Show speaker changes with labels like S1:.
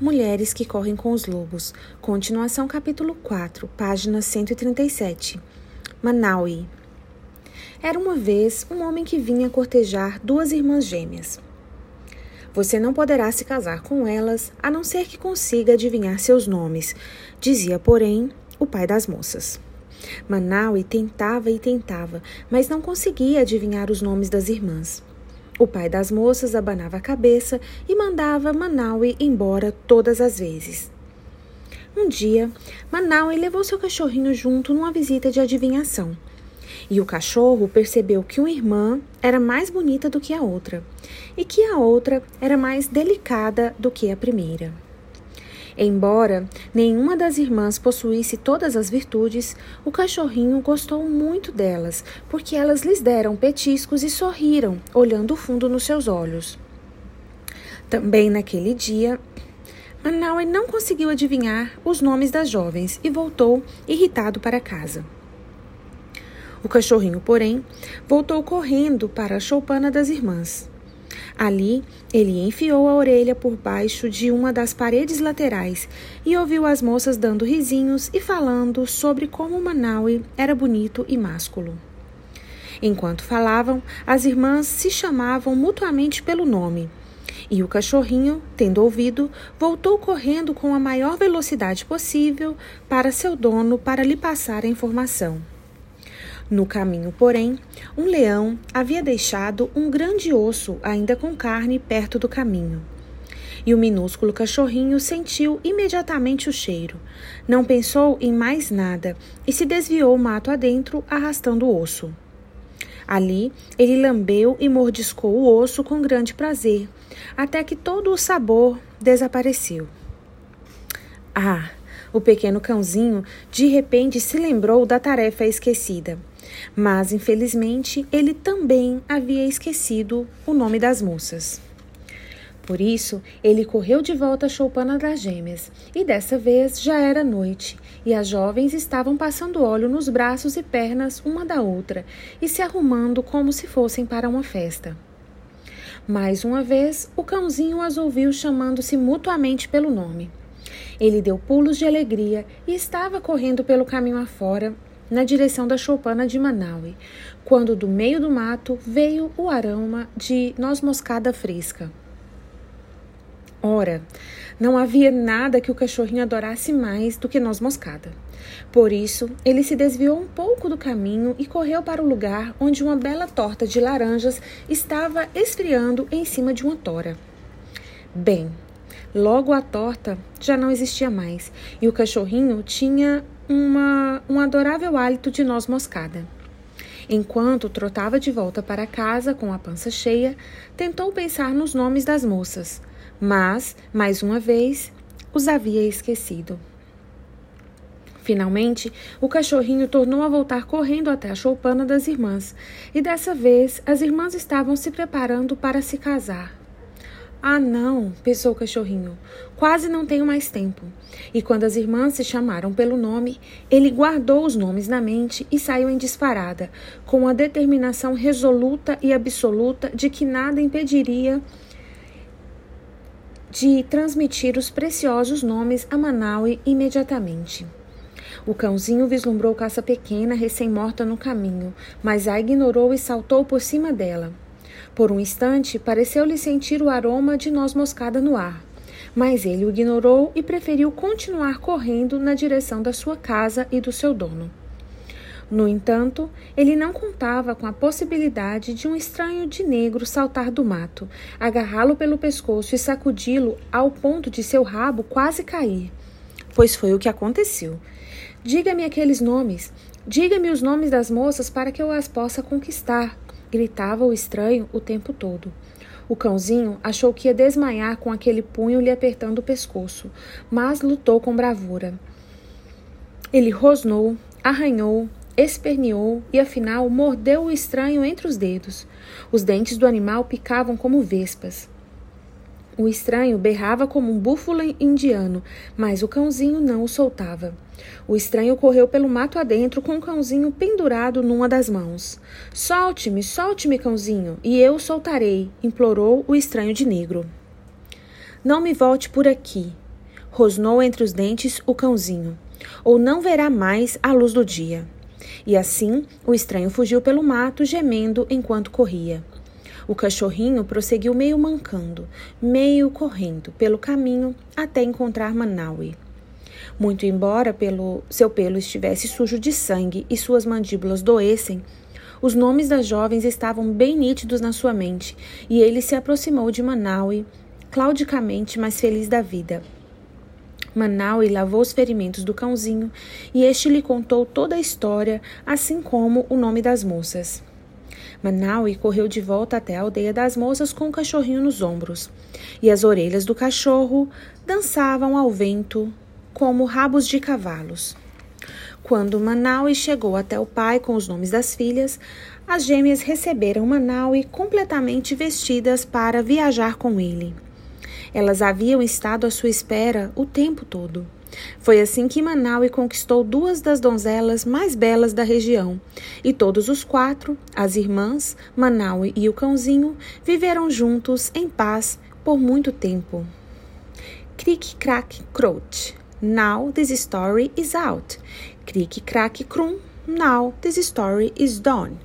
S1: Mulheres que Correm com os Lobos. Continuação, capítulo 4, página 137. Manaui. Era uma vez um homem que vinha cortejar duas irmãs gêmeas. Você não poderá se casar com elas a não ser que consiga adivinhar seus nomes, dizia, porém, o pai das moças. Manaui tentava e tentava, mas não conseguia adivinhar os nomes das irmãs. O pai das moças abanava a cabeça e mandava Manaui embora todas as vezes. Um dia, Manaui levou seu cachorrinho junto numa visita de adivinhação. E o cachorro percebeu que uma irmã era mais bonita do que a outra, e que a outra era mais delicada do que a primeira. Embora nenhuma das irmãs possuísse todas as virtudes, o cachorrinho gostou muito delas, porque elas lhes deram petiscos e sorriram, olhando fundo nos seus olhos. Também naquele dia, Manaue não conseguiu adivinhar os nomes das jovens e voltou irritado para casa. O cachorrinho, porém, voltou correndo para a choupana das irmãs. Ali, ele enfiou a orelha por baixo de uma das paredes laterais e ouviu as moças dando risinhos e falando sobre como Manaui era bonito e másculo. Enquanto falavam, as irmãs se chamavam mutuamente pelo nome. E o cachorrinho, tendo ouvido, voltou correndo com a maior velocidade possível para seu dono para lhe passar a informação. No caminho, porém, um leão havia deixado um grande osso ainda com carne perto do caminho. E o minúsculo cachorrinho sentiu imediatamente o cheiro. Não pensou em mais nada e se desviou mato adentro, arrastando o osso. Ali, ele lambeu e mordiscou o osso com grande prazer, até que todo o sabor desapareceu. Ah! O pequeno cãozinho de repente se lembrou da tarefa esquecida. Mas, infelizmente, ele também havia esquecido o nome das moças. Por isso, ele correu de volta à choupana das gêmeas, e dessa vez já era noite, e as jovens estavam passando óleo nos braços e pernas uma da outra e se arrumando como se fossem para uma festa. Mais uma vez, o cãozinho as ouviu chamando-se mutuamente pelo nome. Ele deu pulos de alegria e estava correndo pelo caminho afora, na direção da choupana de Manaui, quando do meio do mato veio o aroma de noz moscada fresca. Ora, não havia nada que o cachorrinho adorasse mais do que noz moscada. Por isso, ele se desviou um pouco do caminho e correu para o lugar onde uma bela torta de laranjas estava esfriando em cima de uma tora. Bem, logo a torta já não existia mais e o cachorrinho tinha uma, um adorável hálito de noz moscada. Enquanto trotava de volta para casa com a pança cheia, tentou pensar nos nomes das moças, mas, mais uma vez, os havia esquecido. Finalmente, o cachorrinho tornou a voltar correndo até a choupana das irmãs, e dessa vez as irmãs estavam se preparando para se casar. Ah, não, pensou o cachorrinho. Quase não tenho mais tempo. E quando as irmãs se chamaram pelo nome, ele guardou os nomes na mente e saiu em disparada, com a determinação resoluta e absoluta de que nada impediria de transmitir os preciosos nomes a Manaui imediatamente. O cãozinho vislumbrou caça pequena recém-morta no caminho, mas a ignorou e saltou por cima dela. Por um instante, pareceu-lhe sentir o aroma de noz moscada no ar, mas ele o ignorou e preferiu continuar correndo na direção da sua casa e do seu dono. No entanto, ele não contava com a possibilidade de um estranho de negro saltar do mato, agarrá-lo pelo pescoço e sacudi-lo ao ponto de seu rabo quase cair. Pois foi o que aconteceu. Diga-me aqueles nomes. Diga-me os nomes das moças para que eu as possa conquistar gritava o estranho o tempo todo. O cãozinho achou que ia desmaiar com aquele punho lhe apertando o pescoço, mas lutou com bravura. Ele rosnou, arranhou, esperneou e afinal mordeu o estranho entre os dedos. Os dentes do animal picavam como vespas. O estranho berrava como um búfalo indiano, mas o cãozinho não o soltava. O estranho correu pelo mato adentro com o cãozinho pendurado numa das mãos. Solte-me, solte-me, cãozinho, e eu o soltarei, implorou o estranho de negro. Não me volte por aqui, rosnou entre os dentes o cãozinho, ou não verá mais a luz do dia. E assim o estranho fugiu pelo mato, gemendo enquanto corria. O cachorrinho prosseguiu meio mancando, meio correndo pelo caminho até encontrar Manaui. Muito embora pelo seu pelo estivesse sujo de sangue e suas mandíbulas doessem, os nomes das jovens estavam bem nítidos na sua mente, e ele se aproximou de Manaui, claudicamente mais feliz da vida. Manaui lavou os ferimentos do cãozinho e este lhe contou toda a história, assim como o nome das moças. Manaui correu de volta até a aldeia das moças com o cachorrinho nos ombros, e as orelhas do cachorro dançavam ao vento como rabos de cavalos. Quando Manaui chegou até o pai com os nomes das filhas, as gêmeas receberam Manaui completamente vestidas para viajar com ele. Elas haviam estado à sua espera o tempo todo. Foi assim que Manaui conquistou duas das donzelas mais belas da região, e todos os quatro, as irmãs, Manaui e o cãozinho, viveram juntos em paz por muito tempo. Cric crack croach. Now this story is out. Cric crack crum. Now this story is done.